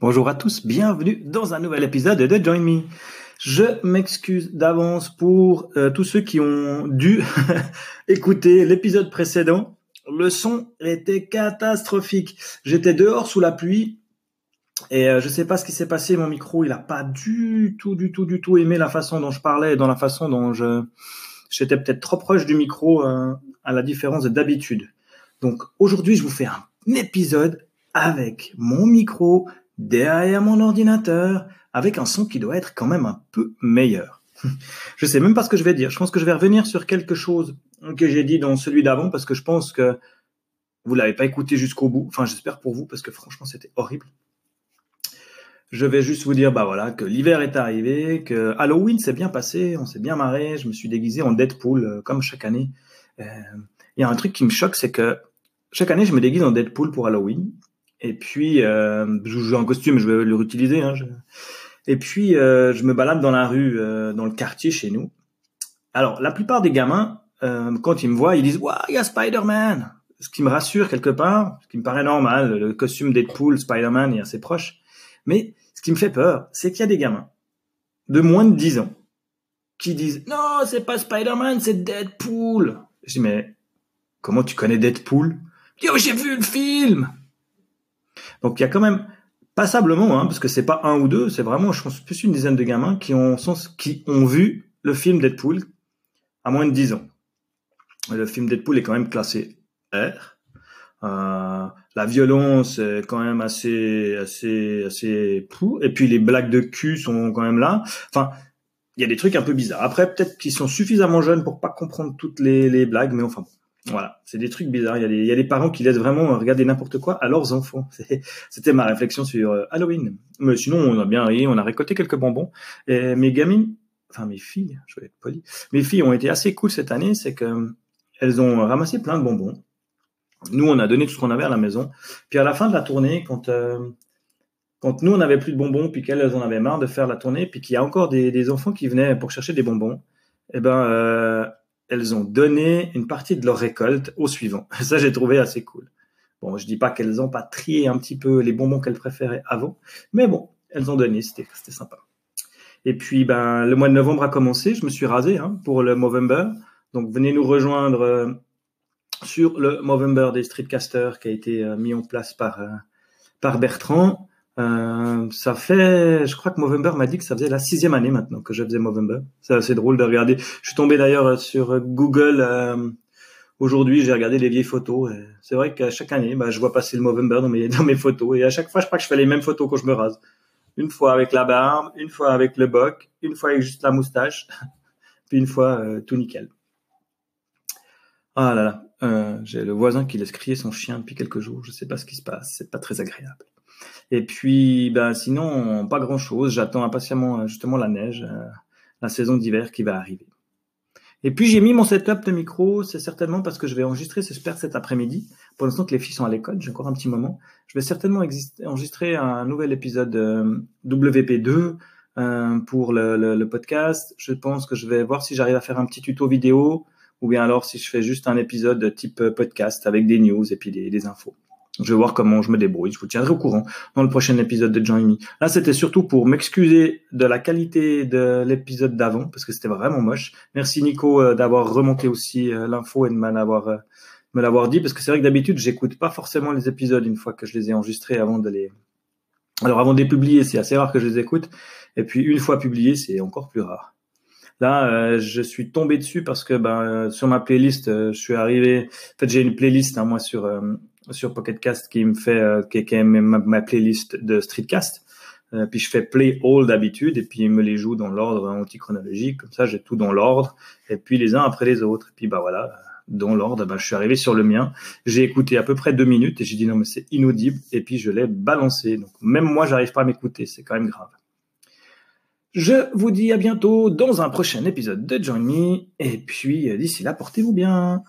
Bonjour à tous, bienvenue dans un nouvel épisode de Join Me. Je m'excuse d'avance pour euh, tous ceux qui ont dû écouter l'épisode précédent. Le son était catastrophique. J'étais dehors sous la pluie et euh, je sais pas ce qui s'est passé. Mon micro, il a pas du tout, du tout, du tout aimé la façon dont je parlais et dans la façon dont je j'étais peut-être trop proche du micro euh, à la différence d'habitude. Donc aujourd'hui, je vous fais un épisode avec mon micro derrière mon ordinateur avec un son qui doit être quand même un peu meilleur. je sais même pas ce que je vais dire. Je pense que je vais revenir sur quelque chose que j'ai dit dans celui d'avant parce que je pense que vous l'avez pas écouté jusqu'au bout. Enfin, j'espère pour vous parce que franchement, c'était horrible. Je vais juste vous dire, bah voilà, que l'hiver est arrivé, que Halloween s'est bien passé, on s'est bien marré, je me suis déguisé en Deadpool euh, comme chaque année. Euh, il y a un truc qui me choque, c'est que chaque année, je me déguise en Deadpool pour Halloween. Et puis, euh, je joue en costume, je vais le réutiliser. Hein, Et puis, euh, je me balade dans la rue, euh, dans le quartier chez nous. Alors, la plupart des gamins, euh, quand ils me voient, ils disent « Waouh, il y a Spider-Man !» Ce qui me rassure quelque part, ce qui me paraît normal. Le costume Deadpool, Spider-Man est assez proche. Mais ce qui me fait peur, c'est qu'il y a des gamins de moins de 10 ans qui disent « Non, c'est pas Spider-Man, c'est Deadpool !» Je dis « Mais comment tu connais Deadpool ?» Yo, j'ai vu le film donc il y a quand même passablement, hein, parce que c'est pas un ou deux, c'est vraiment, je pense, plus une dizaine de gamins qui ont, qui ont vu le film Deadpool à moins de 10 ans. Le film Deadpool est quand même classé R. Euh, la violence est quand même assez, assez, assez pou. Et puis les blagues de cul sont quand même là. Enfin, il y a des trucs un peu bizarres. Après, peut-être qu'ils sont suffisamment jeunes pour pas comprendre toutes les, les blagues, mais enfin. Voilà, c'est des trucs bizarres. Il y, a des, il y a des parents qui laissent vraiment regarder n'importe quoi à leurs enfants. C'était ma réflexion sur euh, Halloween. Mais sinon, on a bien ri, on a récolté quelques bonbons. Et mes gamines, enfin mes filles, je vais être poli, mes filles ont été assez cool cette année. C'est que elles ont ramassé plein de bonbons. Nous, on a donné tout ce qu'on avait à la maison. Puis à la fin de la tournée, quand euh, quand nous on avait plus de bonbons, puis qu'elles en avaient marre de faire la tournée, puis qu'il y a encore des, des enfants qui venaient pour chercher des bonbons, eh ben euh, elles ont donné une partie de leur récolte au suivant. Ça, j'ai trouvé assez cool. Bon, je dis pas qu'elles ont pas trié un petit peu les bonbons qu'elles préféraient avant, mais bon, elles ont donné, c'était sympa. Et puis, ben, le mois de novembre a commencé. Je me suis rasé hein, pour le Movember. Donc, venez nous rejoindre euh, sur le Movember des Streetcasters qui a été euh, mis en place par euh, par Bertrand. Euh, ça fait, je crois que Movember m'a dit que ça faisait la sixième année maintenant que je faisais Movember. C'est assez drôle de regarder. Je suis tombé d'ailleurs sur Google euh, aujourd'hui. J'ai regardé les vieilles photos. C'est vrai qu'à chaque année, bah, je vois passer le Movember dans mes dans mes photos. Et à chaque fois, je crois que je fais les mêmes photos quand je me rase. Une fois avec la barbe, une fois avec le boc, une fois avec juste la moustache, puis une fois euh, tout nickel. Ah là là, euh, j'ai le voisin qui laisse crier son chien depuis quelques jours. Je sais pas ce qui se passe. C'est pas très agréable. Et puis, ben, sinon, pas grand chose. J'attends impatiemment, euh, justement, la neige, euh, la saison d'hiver qui va arriver. Et puis, j'ai mis mon setup de micro. C'est certainement parce que je vais enregistrer, j'espère, cet après-midi. Pour l'instant que les filles sont à l'école, j'ai encore un petit moment. Je vais certainement enregistrer un nouvel épisode euh, WP2 pour le, podcast. Je pense que je vais voir si j'arrive à faire un petit tuto vidéo ou bien alors si je fais juste un épisode de type podcast avec des news et puis des infos. Je vais voir comment je me débrouille. Je vous tiendrai au courant dans le prochain épisode de Me. Là, c'était surtout pour m'excuser de la qualité de l'épisode d'avant parce que c'était vraiment moche. Merci Nico euh, d'avoir remonté aussi euh, l'info et de me l'avoir euh, me l'avoir dit parce que c'est vrai que d'habitude j'écoute pas forcément les épisodes une fois que je les ai enregistrés avant de les alors avant de les publier c'est assez rare que je les écoute et puis une fois publiés c'est encore plus rare. Là, je suis tombé dessus parce que ben, sur ma playlist, je suis arrivé. En fait, j'ai une playlist hein, moi sur sur Pocketcast qui me fait euh, qui, ma, ma, playlist de Streetcast. Euh, puis je fais play all d'habitude et puis il me les joue dans l'ordre anti-chronologique. Comme ça, j'ai tout dans l'ordre et puis les uns après les autres. Et puis bah voilà, dans l'ordre, bah, je suis arrivé sur le mien. J'ai écouté à peu près deux minutes et j'ai dit non mais c'est inaudible et puis je l'ai balancé. Donc même moi, j'arrive pas à m'écouter. C'est quand même grave. Je vous dis à bientôt dans un prochain épisode de Join Me. Et puis d'ici là, portez-vous bien.